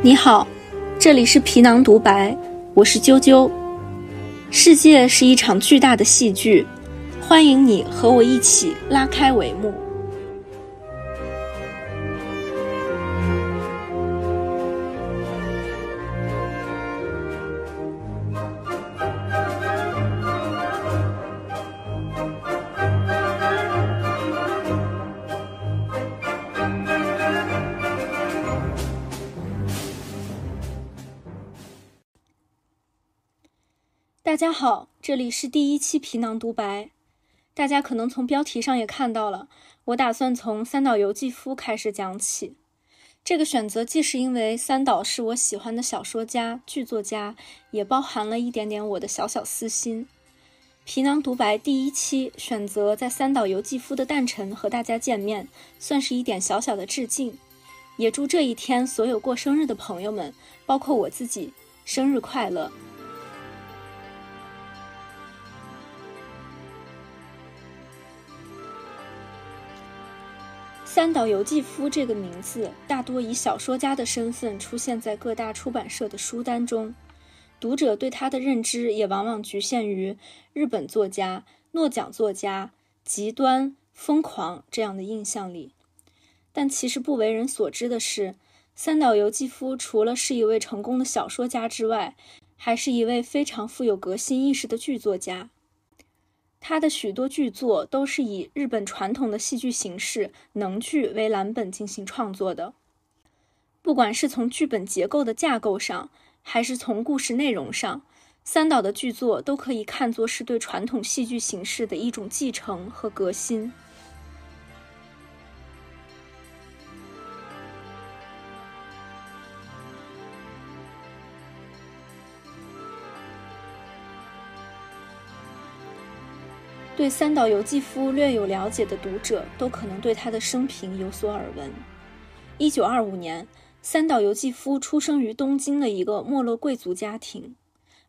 你好，这里是皮囊独白，我是啾啾。世界是一场巨大的戏剧，欢迎你和我一起拉开帷幕。大家好，这里是第一期皮囊独白。大家可能从标题上也看到了，我打算从三岛由纪夫开始讲起。这个选择既是因为三岛是我喜欢的小说家、剧作家，也包含了一点点我的小小私心。皮囊独白第一期选择在三岛由纪夫的诞辰和大家见面，算是一点小小的致敬。也祝这一天所有过生日的朋友们，包括我自己，生日快乐！三岛由纪夫这个名字大多以小说家的身份出现在各大出版社的书单中，读者对他的认知也往往局限于日本作家、诺奖作家、极端疯狂这样的印象里。但其实不为人所知的是，三岛由纪夫除了是一位成功的小说家之外，还是一位非常富有革新意识的剧作家。他的许多剧作都是以日本传统的戏剧形式能剧为蓝本进行创作的。不管是从剧本结构的架构上，还是从故事内容上，三岛的剧作都可以看作是对传统戏剧形式的一种继承和革新。对三岛由纪夫略有了解的读者，都可能对他的生平有所耳闻。一九二五年，三岛由纪夫出生于东京的一个没落贵族家庭，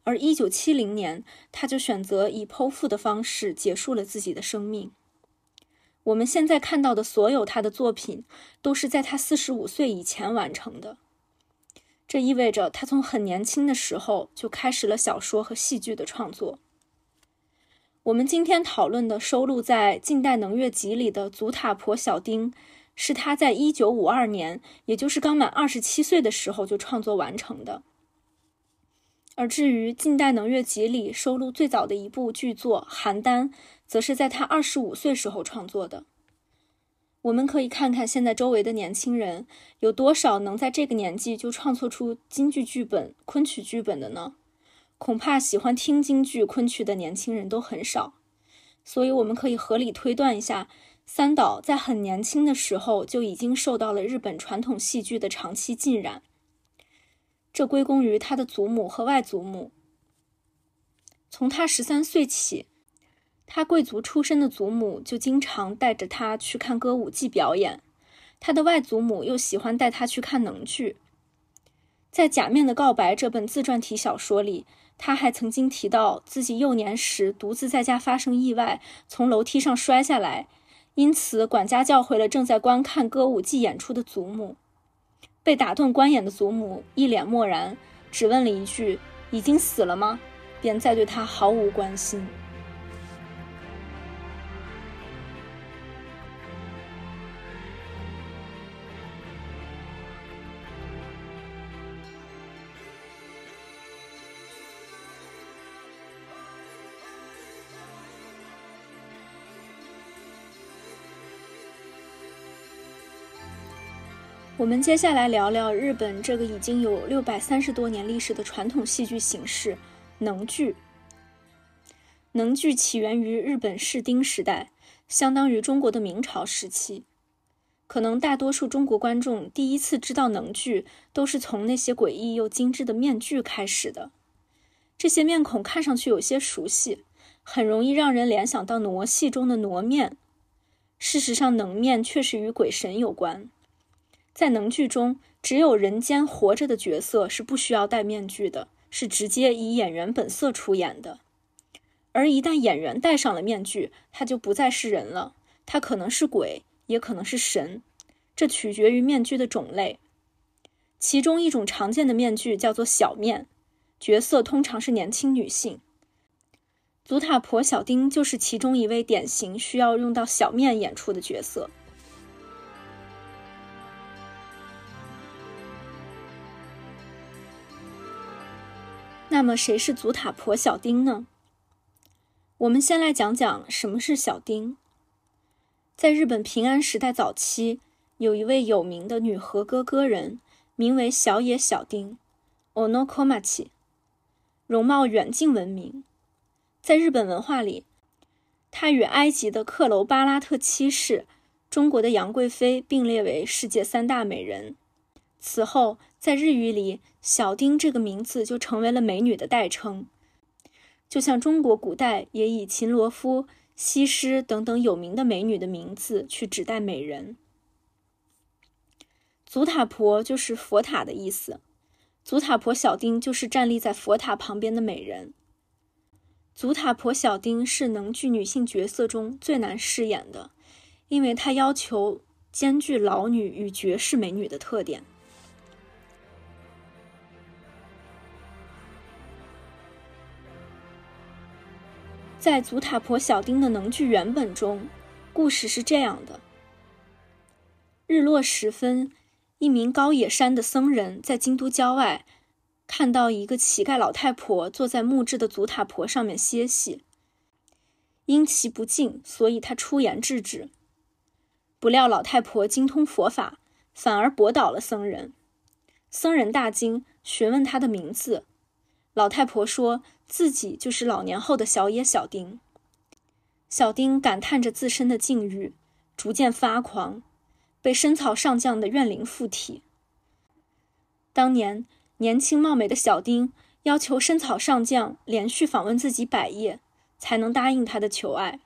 而一九七零年，他就选择以剖腹的方式结束了自己的生命。我们现在看到的所有他的作品，都是在他四十五岁以前完成的。这意味着他从很年轻的时候就开始了小说和戏剧的创作。我们今天讨论的收录在《近代能乐集》里的《祖塔婆小丁》，是他在一九五二年，也就是刚满二十七岁的时候就创作完成的。而至于《近代能乐集》里收录最早的一部剧作《邯郸》，则是在他二十五岁时候创作的。我们可以看看现在周围的年轻人，有多少能在这个年纪就创作出京剧剧本、昆曲剧本的呢？恐怕喜欢听京剧、昆曲的年轻人都很少，所以我们可以合理推断一下，三岛在很年轻的时候就已经受到了日本传统戏剧的长期浸染。这归功于他的祖母和外祖母。从他十三岁起，他贵族出身的祖母就经常带着他去看歌舞伎表演，他的外祖母又喜欢带他去看能剧。在《假面的告白》这本自传体小说里。他还曾经提到自己幼年时独自在家发生意外，从楼梯上摔下来，因此管家叫回了正在观看歌舞伎演出的祖母。被打断观演的祖母一脸漠然，只问了一句：“已经死了吗？”便再对他毫无关心。我们接下来聊聊日本这个已经有六百三十多年历史的传统戏剧形式——能剧。能剧起源于日本室町时代，相当于中国的明朝时期。可能大多数中国观众第一次知道能剧，都是从那些诡异又精致的面具开始的。这些面孔看上去有些熟悉，很容易让人联想到傩戏中的傩面。事实上，能面确实与鬼神有关。在能剧中，只有人间活着的角色是不需要戴面具的，是直接以演员本色出演的。而一旦演员戴上了面具，他就不再是人了，他可能是鬼，也可能是神，这取决于面具的种类。其中一种常见的面具叫做小面，角色通常是年轻女性。祖塔婆小丁就是其中一位典型需要用到小面演出的角色。那么，谁是祖塔婆小丁呢？我们先来讲讲什么是小丁。在日本平安时代早期，有一位有名的女和歌歌人，名为小野小丁 （Onokomachi），容貌远近闻名。在日本文化里，她与埃及的克楼巴拉特七世、中国的杨贵妃并列为世界三大美人。此后，在日语里，“小丁”这个名字就成为了美女的代称。就像中国古代也以秦罗夫、西施等等有名的美女的名字去指代美人。祖塔婆就是佛塔的意思，祖塔婆小丁就是站立在佛塔旁边的美人。祖塔婆小丁是能剧女性角色中最难饰演的，因为她要求兼具老女与绝世美女的特点。在祖塔婆小丁的能剧原本中，故事是这样的：日落时分，一名高野山的僧人在京都郊外看到一个乞丐老太婆坐在木质的祖塔婆上面歇息，因其不敬，所以他出言制止。不料老太婆精通佛法，反而驳倒了僧人。僧人大惊，询问他的名字。老太婆说自己就是老年后的小野小丁。小丁感叹着自身的境遇，逐渐发狂，被深草上将的怨灵附体。当年年轻貌美的小丁要求深草上将连续访问自己百夜，才能答应他的求爱。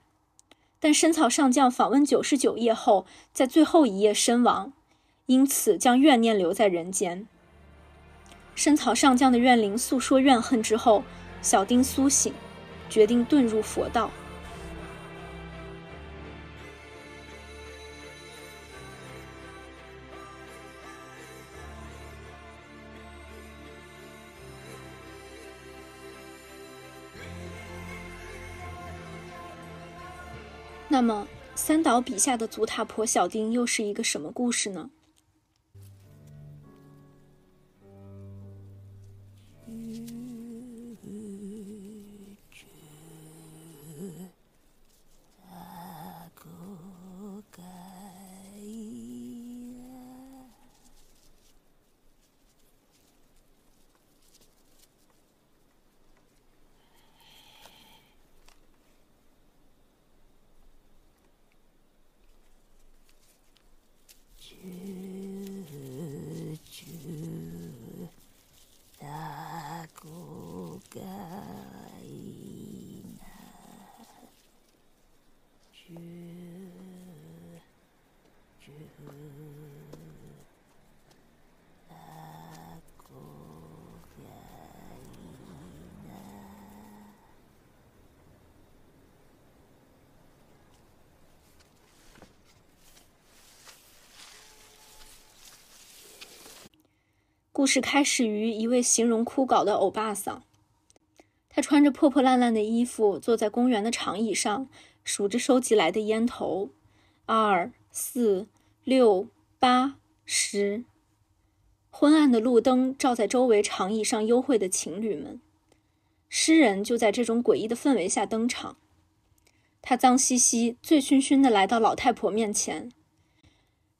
但深草上将访问九十九夜后，在最后一夜身亡，因此将怨念留在人间。深草上将的怨灵诉说怨恨之后，小丁苏醒，决定遁入佛道。那么，三岛笔下的祖塔婆小丁又是一个什么故事呢？故事开始于一位形容枯槁的欧巴桑，他穿着破破烂烂的衣服，坐在公园的长椅上，数着收集来的烟头，二、四、六、八、十。昏暗的路灯照在周围长椅上幽会的情侣们，诗人就在这种诡异的氛围下登场。他脏兮兮、醉醺醺地来到老太婆面前，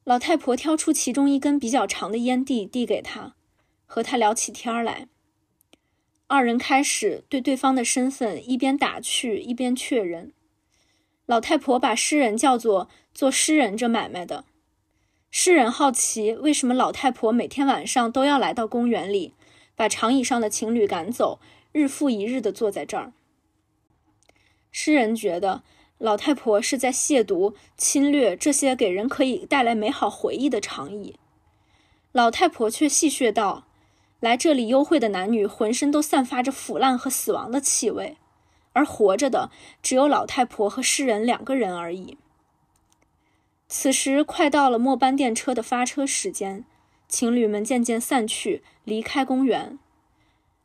老太婆挑出其中一根比较长的烟蒂递给他。和他聊起天来，二人开始对对方的身份一边打趣一边确认。老太婆把诗人叫做做诗人这买卖的。诗人好奇为什么老太婆每天晚上都要来到公园里，把长椅上的情侣赶走，日复一日地坐在这儿。诗人觉得老太婆是在亵渎、侵略这些给人可以带来美好回忆的长椅。老太婆却戏谑道。来这里幽会的男女浑身都散发着腐烂和死亡的气味，而活着的只有老太婆和诗人两个人而已。此时快到了末班电车的发车时间，情侣们渐渐散去，离开公园，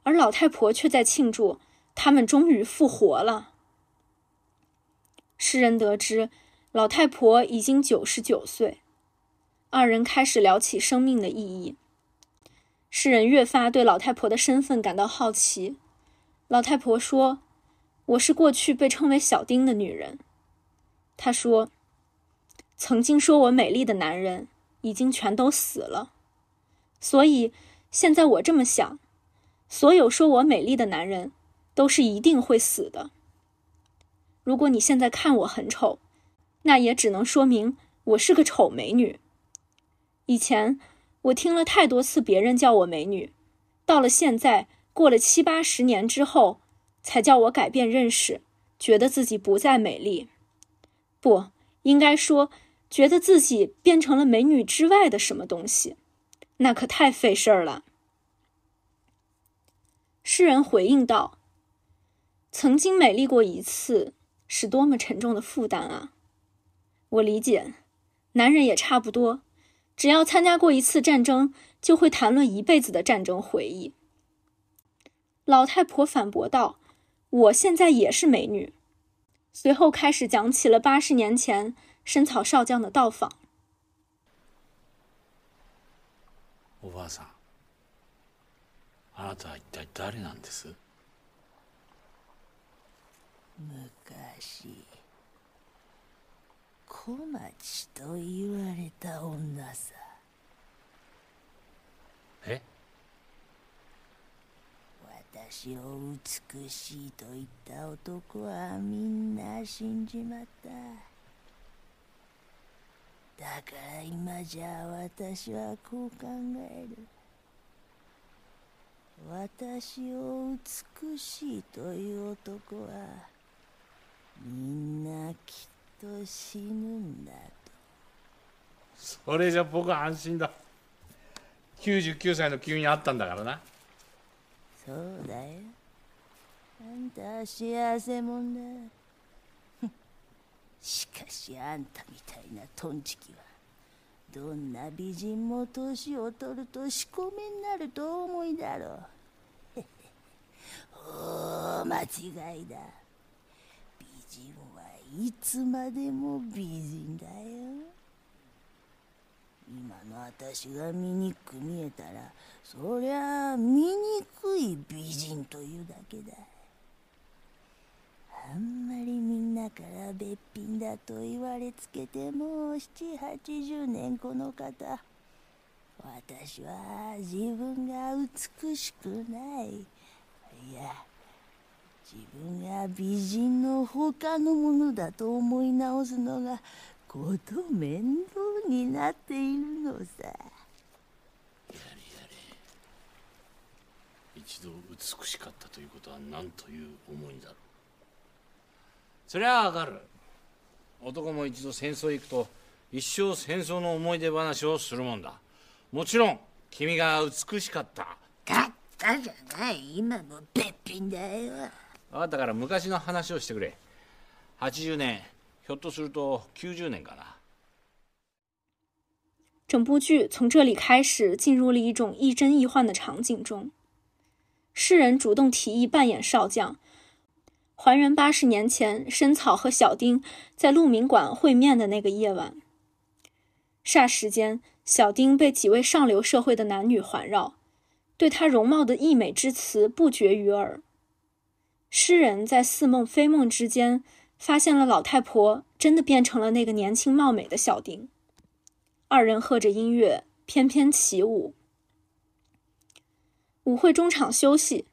而老太婆却在庆祝，他们终于复活了。诗人得知，老太婆已经九十九岁，二人开始聊起生命的意义。诗人越发对老太婆的身份感到好奇。老太婆说：“我是过去被称为小丁的女人。”她说：“曾经说我美丽的男人已经全都死了。”所以，现在我这么想：所有说我美丽的男人，都是一定会死的。如果你现在看我很丑，那也只能说明我是个丑美女。以前我听了太多次别人叫我美女，到了现在，过了七八十年之后，才叫我改变认识，觉得自己不再美丽。不应该说，觉得自己变成了美女之外的什么东西。那可太费事儿了。诗人回应道：“曾经美丽过一次，是多么沉重的负担啊！我理解，男人也差不多，只要参加过一次战争，就会谈论一辈子的战争回忆。”老太婆反驳道：“我现在也是美女。”随后开始讲起了八十年前深草少将的到访。おばあさんあなたは一体誰なんです昔 小町と言われた女さ。え？私を美しいと言った男はみんな死んじまった。だから今じゃ私はこう考える。私を美しいという男はみんなきっと死ぬんだと。それじゃ僕は安心だ。99歳の急に会ったんだからな。そうだよ。あんたは幸せもんだ。しかしあんたみたいなトンチキはどんな美人も年を取ると仕込みになると思いだろう。大間違いだ。美人はいつまでも美人だよ。今の私が醜く見えたらそりゃあ醜い美人というだけだ。あんまりみんなからべっぴんだと言われつけてもう780年この方私は自分が美しくない。いや自分が美人の他のものだと思い直すのがこと面倒になっているのさ。やれやれ。一度美しかったということは何という思いだろう。そりゃあわかる。男も一度戦争へ行くと一生戦争の思い出話をするもんだ。もちろん君が美しかった。だったじゃない。今もべっぴんだよ分かったから昔の話をしてくれ80年ひょっとすると90年かな整部剧从这里开始进入了一种亦真亦幻的场景中。诗人主动提议扮演少将，还原八十年前深草和小丁在鹿鸣馆会面的那个夜晚。霎时间，小丁被几位上流社会的男女环绕，对他容貌的溢美之词不绝于耳。 诗人在似梦非梦之间，发现了老太婆真的变成了那个年轻貌美的小丁。二人和着音乐翩翩起舞。舞会中场休息，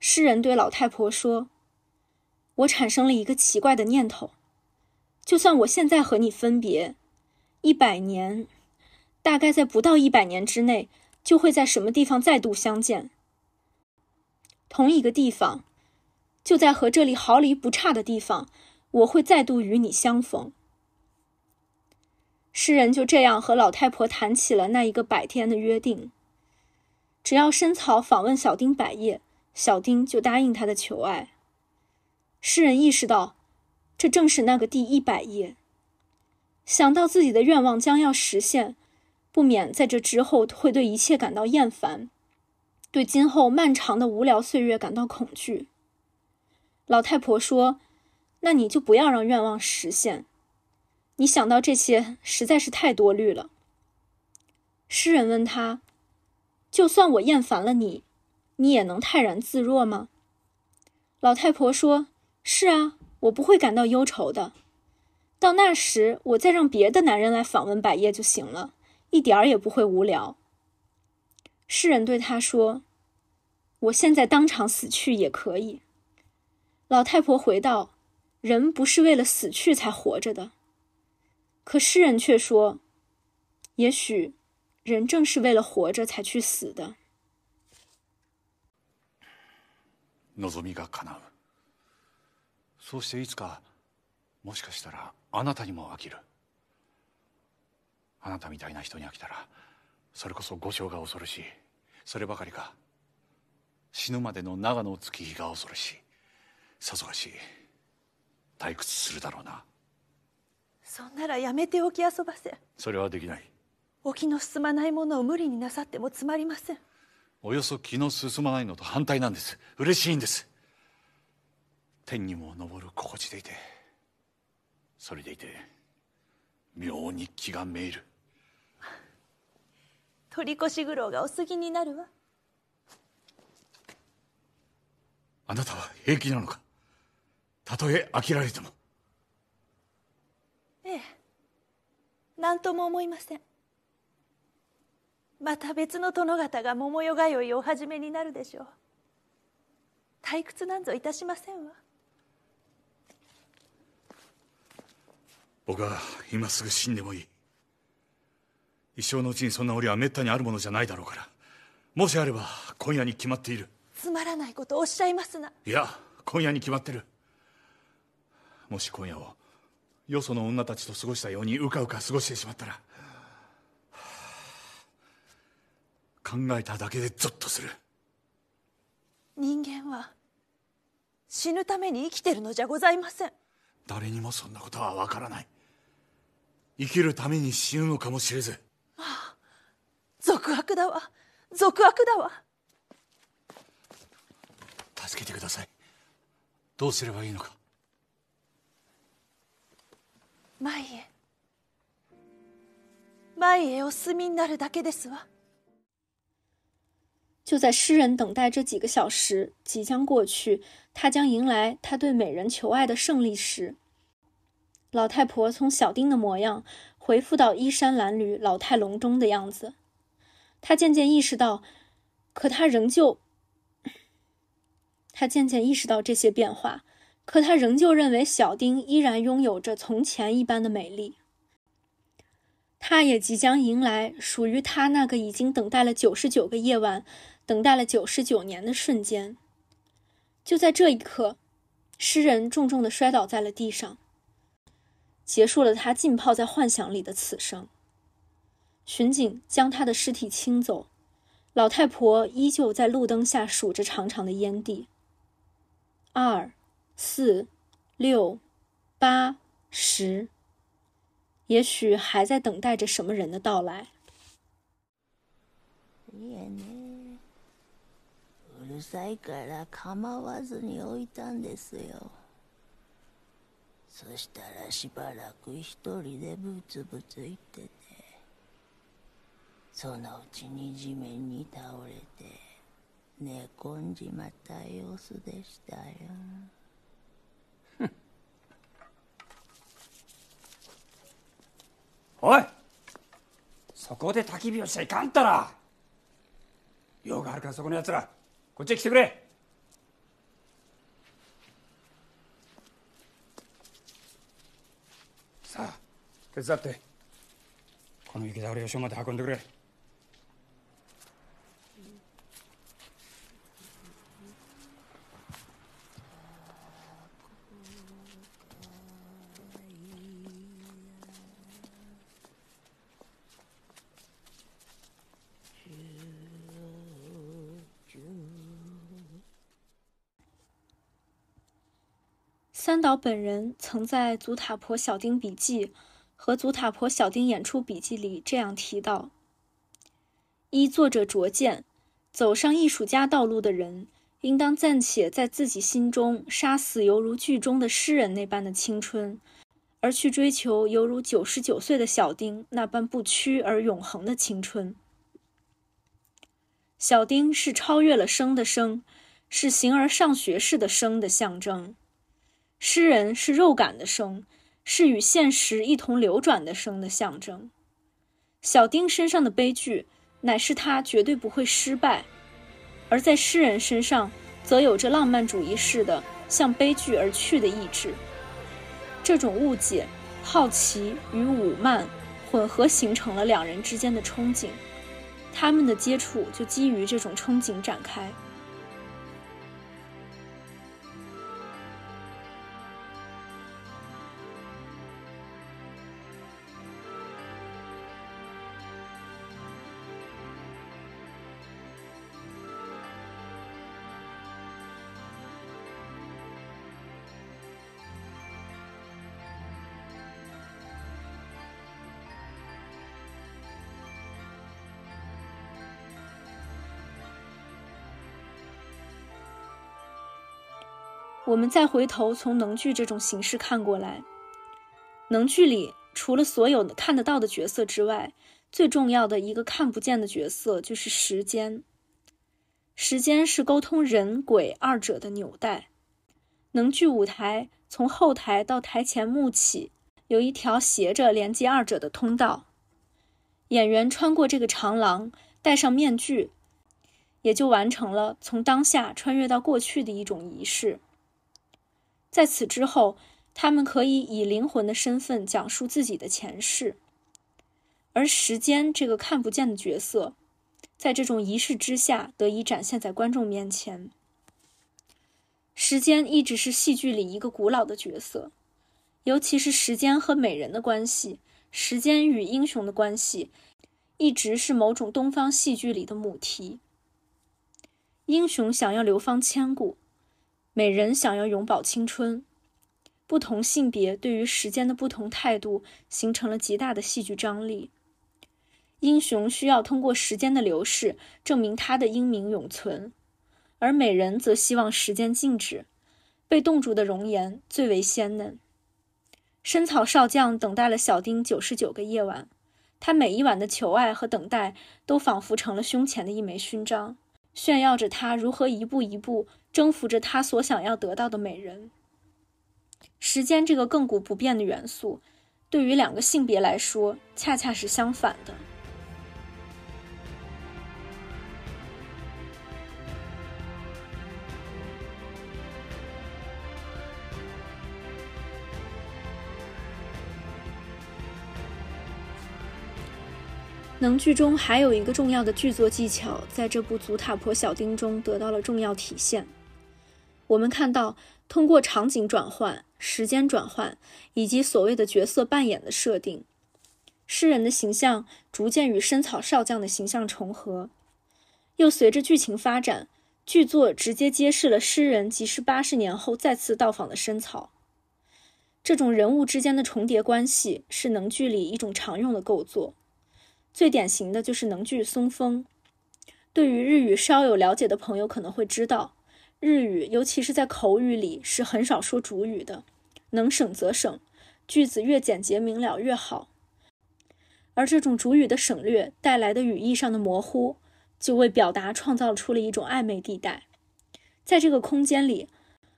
诗人对老太婆说：“我产生了一个奇怪的念头，就算我现在和你分别，一百年，大概在不到一百年之内，就会在什么地方再度相见。同一个地方，就在和这里毫厘不差的地方，我会再度与你相逢。”诗人就这样和老太婆谈起了那一个百天的约定。只要深草访问小丁百夜，小丁就答应他的求爱。诗人意识到，这正是那个第一百页。想到自己的愿望将要实现，不免在这之后会对一切感到厌烦，对今后漫长的无聊岁月感到恐惧。老太婆说：“那你就不要让愿望实现。你想到这些实在是太多虑了。”诗人问他：“就算我厌烦了你，你也能泰然自若吗？”老太婆说：“是啊，我不会感到忧愁的。到那时，我再让别的男人来访问百叶就行了，一点儿也不会无聊。”诗人对他说：“我现在当场死去也可以。”老太婆回道：“人不是为了死去才活着的。”可诗人却说：“也许，人正是为了活着才去死的。”望みが叶うそうしていつかもしかしたらあなたにも飽きるあなたみたいな人に飽きたらそれこそ五章が恐ろしいそればかりか死ぬまでの長の月日が恐ろしい さぞかし退屈するだろうな。そんならやめておき遊ばせ。それはできない。お気の進まないものを無理になさってもつまりません。およそ気の進まないのと反対なんです。嬉しいんです。天にも昇る心地でいてそれでいて妙に気がめいる。取り越し苦労がお過ぎになるわ。あなたは平気なのか？たとえ飽きられても。ええ。何とも思いません。また別の殿方が桃代通いをお始めになるでしょう。退屈なんぞいたしませんわ。僕は今すぐ死んでもいい。一生のうちにそんな折はめったにあるものじゃないだろうから。もしあれば今夜に決まっている。つまらないことをおっしゃいますな。いや今夜に決まってるもし今夜をよその女たちと過ごしたようにうかうか過ごしてしまったら考えただけでゾッとする。人間は死ぬために生きてるのじゃございません。誰にもそんなことはわからない。生きるために死ぬのかもしれず。俗悪だわ。俗悪だわ。助けてください。どうすればいいのか前へ前へお進みになるだけですわ就在诗人等待这几个小时即将过去，他将迎来他对美人求爱的胜利时，老太婆从小丁的模样恢复到衣衫褴褛、老态龙钟的样子。他渐渐意识到，可他仍旧……他渐渐意识到这些变化， 可他仍旧认为小丁依然拥有着从前一般的美丽。他也即将迎来属于他那个已经等待了九十九个夜晚。等待了九十九年的瞬间，就在这一刻，诗人重重的摔倒在了地上，结束了他浸泡在幻想里的此生。巡警将他的尸体清走，老太婆依旧在路灯下数着长长的烟蒂。二、四、六、八、十，也许还在等待着什么人的到来。うるさいから構わずに置いたんですよ。そしたらしばらく一人でブツブツ言ってて。そのうちに地面に倒れて寝込んじまった様子でしたよ。おいそこで焚き火をしちゃいかんったら。用があるからそこのやつらこっちへ来てくれ。さあ手伝って。この雪倒れを署まで運んでくれ。三岛本人曾在《祖塔婆小丁笔记》和《祖塔婆小丁演出笔记》里这样提到：依作者拙见，走上艺术家道路的人，应当暂且在自己心中杀死犹如剧中的诗人那般的青春，而去追求犹如九十九岁的小丁那般不屈而永恒的青春。小丁是超越了生的生，是形而上学式的生的象征；诗人是肉感的生，是与现实一同流转的生的象征。小丁身上的悲剧。乃是他绝对不会失败，而在诗人身上，则有着浪漫主义式的向悲剧而去的意志。这种误解、好奇与武慢混合，形成了两人之间的憧憬。他们的接触就基于这种憧憬展开。我们再回头从能剧这种形式看过来，能剧里除了所有看得到的角色之外，最重要的一个看不见的角色就是时间。时间是沟通人鬼二者的纽带。能剧舞台从后台到台前幕起，有一条斜着连接二者的通道。演员穿过这个长廊，戴上面具，也就完成了从当下穿越到过去的一种仪式。在此之后，他们可以以灵魂的身份讲述自己的前世，而时间这个看不见的角色，在这种仪式之下得以展现在观众面前。时间一直是戏剧里一个古老的角色，尤其是时间和美人的关系，时间与英雄的关系，一直是某种东方戏剧里的母题。英雄想要流芳千古。美人想要永葆青春，不同性别对于时间的不同态度，形成了极大的戏剧张力。英雄需要通过时间的流逝证明他的英名永存，而美人则希望时间静止，被冻住的容颜最为鲜嫩。深草少将等待了小丁九十九个夜晚，他每一晚的求爱和等待，都仿佛成了胸前的一枚勋章。炫耀着他如何一步一步征服着他所想要得到的美人。时间这个亘古不变的元素，对于两个性别来说，恰恰是相反的。能剧中还有一个重要的剧作技巧，在这部《祖塔婆小丁》中得到了重要体现。我们看到，通过场景转换、时间转换以及所谓的角色扮演的设定，诗人的形象逐渐与深草少将的形象重合。又随着剧情发展，剧作直接揭示了诗人即是八十年后再次到访的深草。这种人物之间的重叠关系是能剧里一种常用的构作。最典型的就是能剧松风。对于日语稍有了解的朋友可能会知道，日语尤其是在口语里是很少说主语的，能省则省，句子越简洁明了越好。而这种主语的省略带来的语义上的模糊，就为表达创造出了一种暧昧地带。在这个空间里，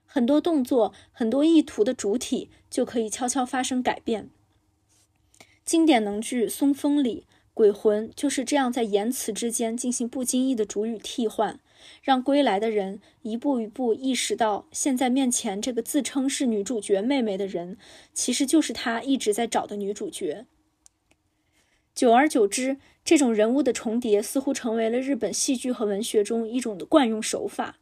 很多动作、很多意图的主体就可以悄悄发生改变。经典能剧松风里。鬼魂就是这样在言辞之间进行不经意的主语替换，让归来的人一步一步意识到，现在面前这个自称是女主角妹妹的人，其实就是他一直在找的女主角。久而久之，这种人物的重叠似乎成为了日本戏剧和文学中一种的惯用手法，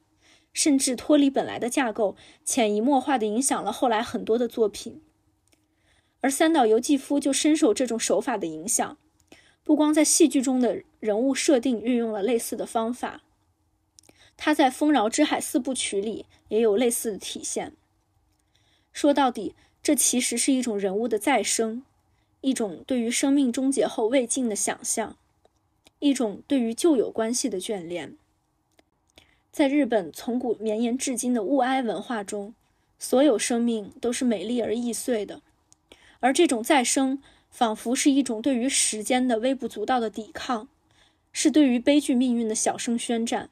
甚至脱离本来的架构，潜移默化地影响了后来很多的作品。而三岛由纪夫就深受这种手法的影响。不光在戏剧中的人物设定运用了类似的方法，他在《丰饶之海》四部曲里也有类似的体现。说到底，这其实是一种人物的再生，一种对于生命终结后未尽的想象，一种对于旧有关系的眷恋。在日本从古绵延至今的物哀文化中，所有生命都是美丽而易碎的，而这种再生仿佛是一种对于时间的微不足道的抵抗，是对于悲剧命运的小声宣战。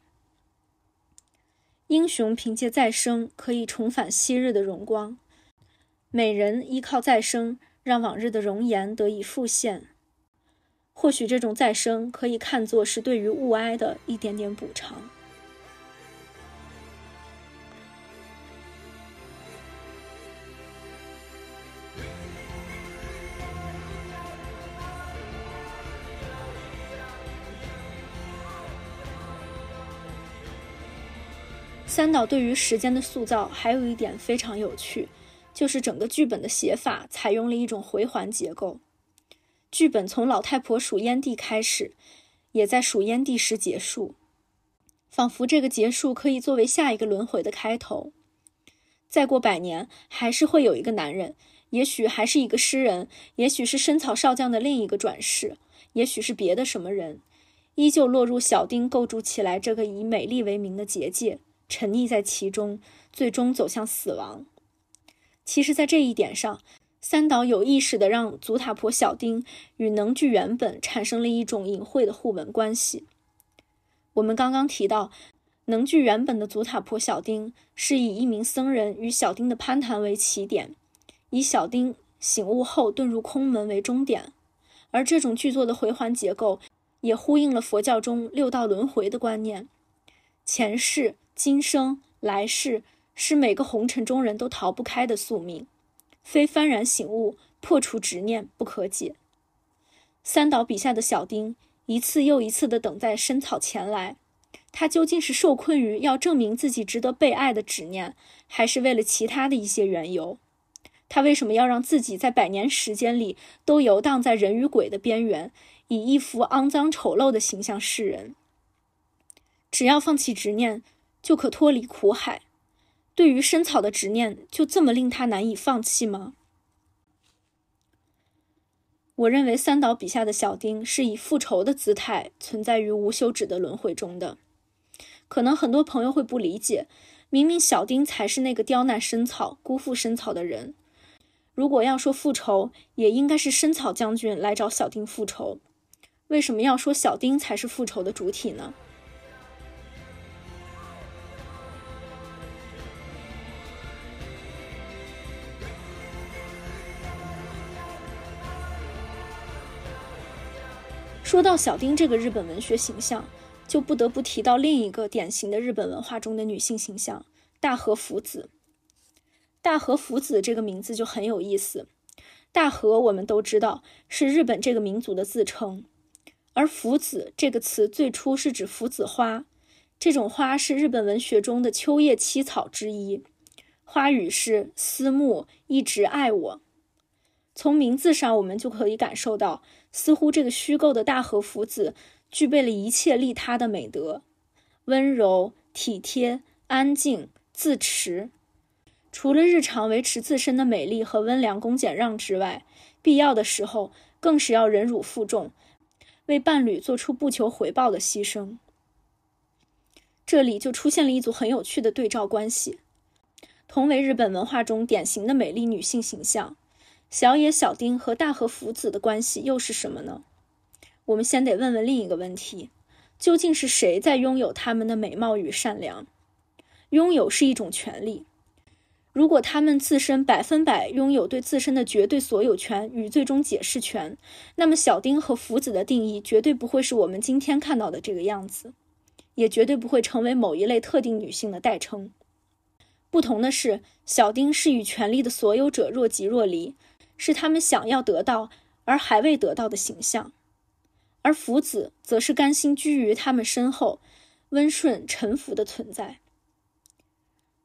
英雄凭借再生可以重返昔日的荣光，美人依靠再生让往日的容颜得以复现。或许这种再生可以看作是对于物哀的一点点补偿。三岛对于时间的塑造还有一点非常有趣，就是整个剧本的写法采用了一种回环结构。剧本从老太婆数烟蒂开始，也在数烟蒂时结束，仿佛这个结束可以作为下一个轮回的开头。再过百年，还是会有一个男人，也许还是一个诗人，也许是深草少将的另一个转世，也许是别的什么人，依旧落入小丁构筑起来这个以美丽为名的结界。沉溺在其中，最终走向死亡。其实，在这一点上，三岛有意识地让祖塔婆小丁与能剧原本产生了一种隐晦的互文关系。我们刚刚提到，能剧原本的祖塔婆小丁是以一名僧人与小丁的攀谈为起点，以小丁醒悟后遁入空门为终点，而这种剧作的回环结构也呼应了佛教中六道轮回的观念，前世。今生来世是每个红尘中人都逃不开的宿命，非幡然醒悟、破除执念不可解。三岛笔下的小丁一次又一次地等在深草前来，他究竟是受困于要证明自己值得被爱的执念，还是为了其他的一些缘由？他为什么要让自己在百年时间里都游荡在人与鬼的边缘，以一副肮脏丑陋的形象示人？只要放弃执念。就可脱离苦海。对于深草的执念，就这么令他难以放弃吗？我认为三岛笔下的小丁是以复仇的姿态存在于无休止的轮回中的。可能很多朋友会不理解，明明小丁才是那个刁难深草、辜负深草的人。如果要说复仇，也应该是深草将军来找小丁复仇。为什么要说小丁才是复仇的主体呢？说到小丁这个日本文学形象，就不得不提到另一个典型的日本文化中的女性形象——大和福子。大和福子这个名字就很有意思。大和我们都知道是日本这个民族的自称，而福子这个词最初是指福子花，这种花是日本文学中的秋叶七草之一，花语是思慕，一直爱我。从名字上，我们就可以感受到。似乎这个虚构的大和福子具备了一切利他的美德：温柔、体贴、安静、自持。除了日常维持自身的美丽和温良恭俭让之外，必要的时候更是要忍辱负重，为伴侣做出不求回报的牺牲。这里就出现了一组很有趣的对照关系：同为日本文化中典型的美丽女性形象。小野小丁和大和福子的关系又是什么呢？我们先得问问另一个问题：究竟是谁在拥有他们的美貌与善良？拥有是一种权利。如果他们自身百分百拥有对自身的绝对所有权与最终解释权，那么小丁和福子的定义绝对不会是我们今天看到的这个样子，也绝对不会成为某一类特定女性的代称。不同的是，小丁是与权力的所有者若即若离。是他们想要得到而还未得到的形象，而福子则是甘心居于他们身后，温顺臣服的存在。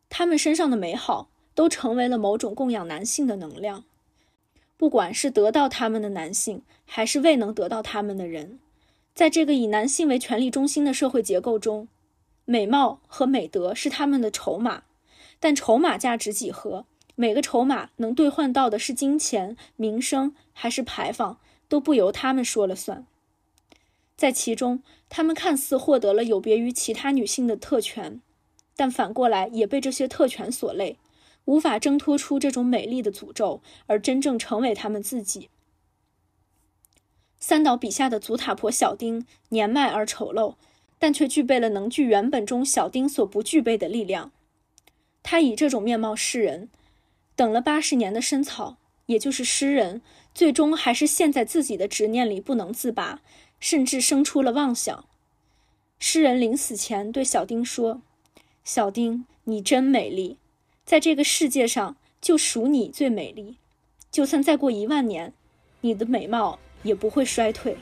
他们身上的美好都成为了某种供养男性的能量，不管是得到他们的男性，还是未能得到他们的人，在这个以男性为权力中心的社会结构中，美貌和美德是他们的筹码，但筹码价值几何？每个筹码能兑换到的是金钱、名声还是牌坊，都不由他们说了算。在其中，他们看似获得了有别于其他女性的特权，但反过来也被这些特权所累，无法挣脱出这种美丽的诅咒，而真正成为他们自己。三岛笔下的祖塔婆小丁年迈而丑陋，但却具备了能具原本中小丁所不具备的力量。他以这种面貌示人，等了八十年的深草，也就是诗人，最终还是陷在自己的执念里不能自拔，甚至生出了妄想。诗人临死前对小丁说：“小丁，你真美丽，在这个世界上就属你最美丽。就算再过一万年，你的美貌也不会衰退。”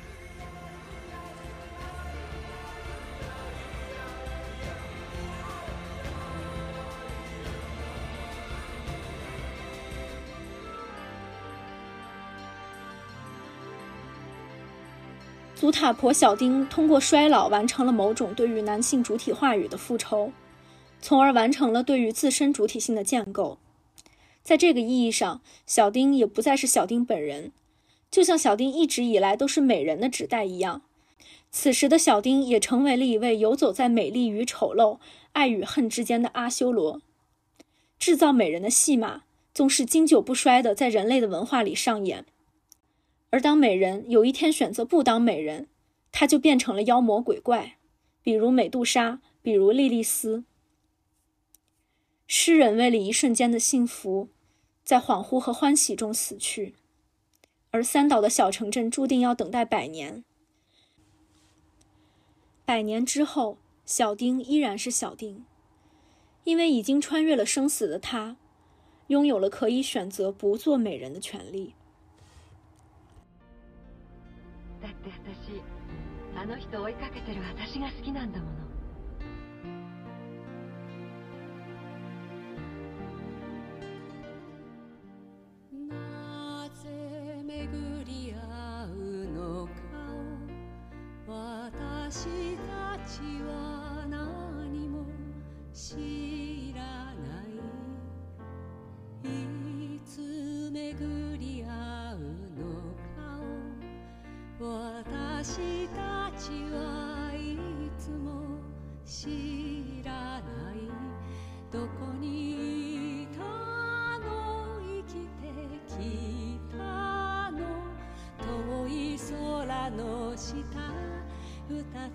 祖塔婆小丁通过衰老完成了某种对于男性主体话语的复仇，从而完成了对于自身主体性的建构。在这个意义上，小丁也不再是小丁本人，就像小丁一直以来都是美人的指代一样。此时的小丁也成为了一位游走在美丽与丑陋、爱与恨之间的阿修罗。制造美人的戏码总是经久不衰的在人类的文化里上演。而当美人有一天选择不当美人，她就变成了妖魔鬼怪，比如美杜莎，比如莉莉丝。诗人为了一瞬间的幸福，在恍惚和欢喜中死去，而三岛的小城镇注定要等待百年。百年之后，小丁依然是小丁，因为已经穿越了生死的他，拥有了可以选择不做美人的权利。だって私あの人追いかけてる私が好きなんだもの。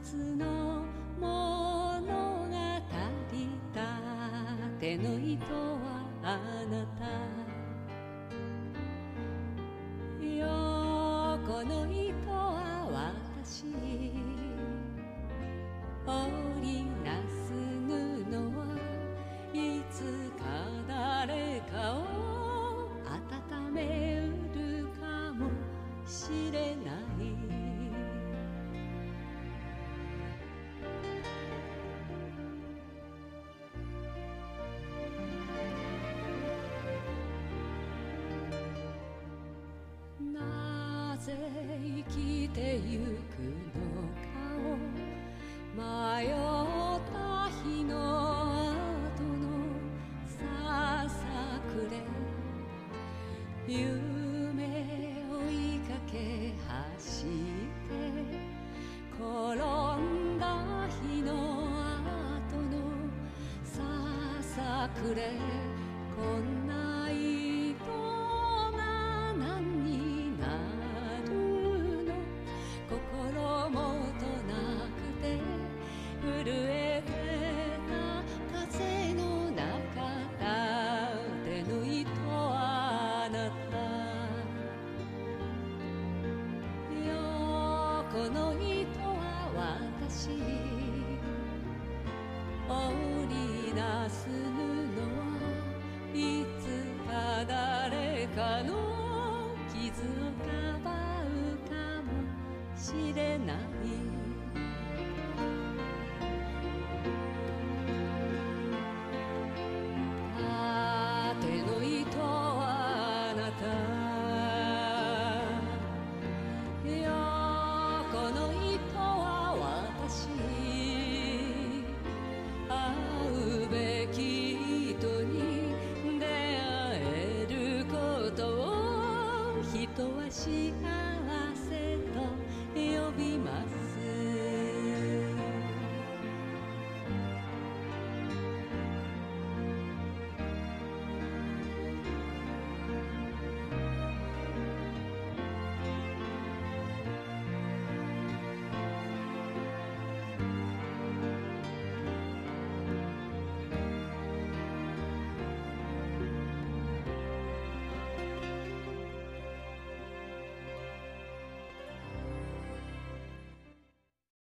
つの物語立てぬ糸生きてゆくかの傷をかばうかもしれない。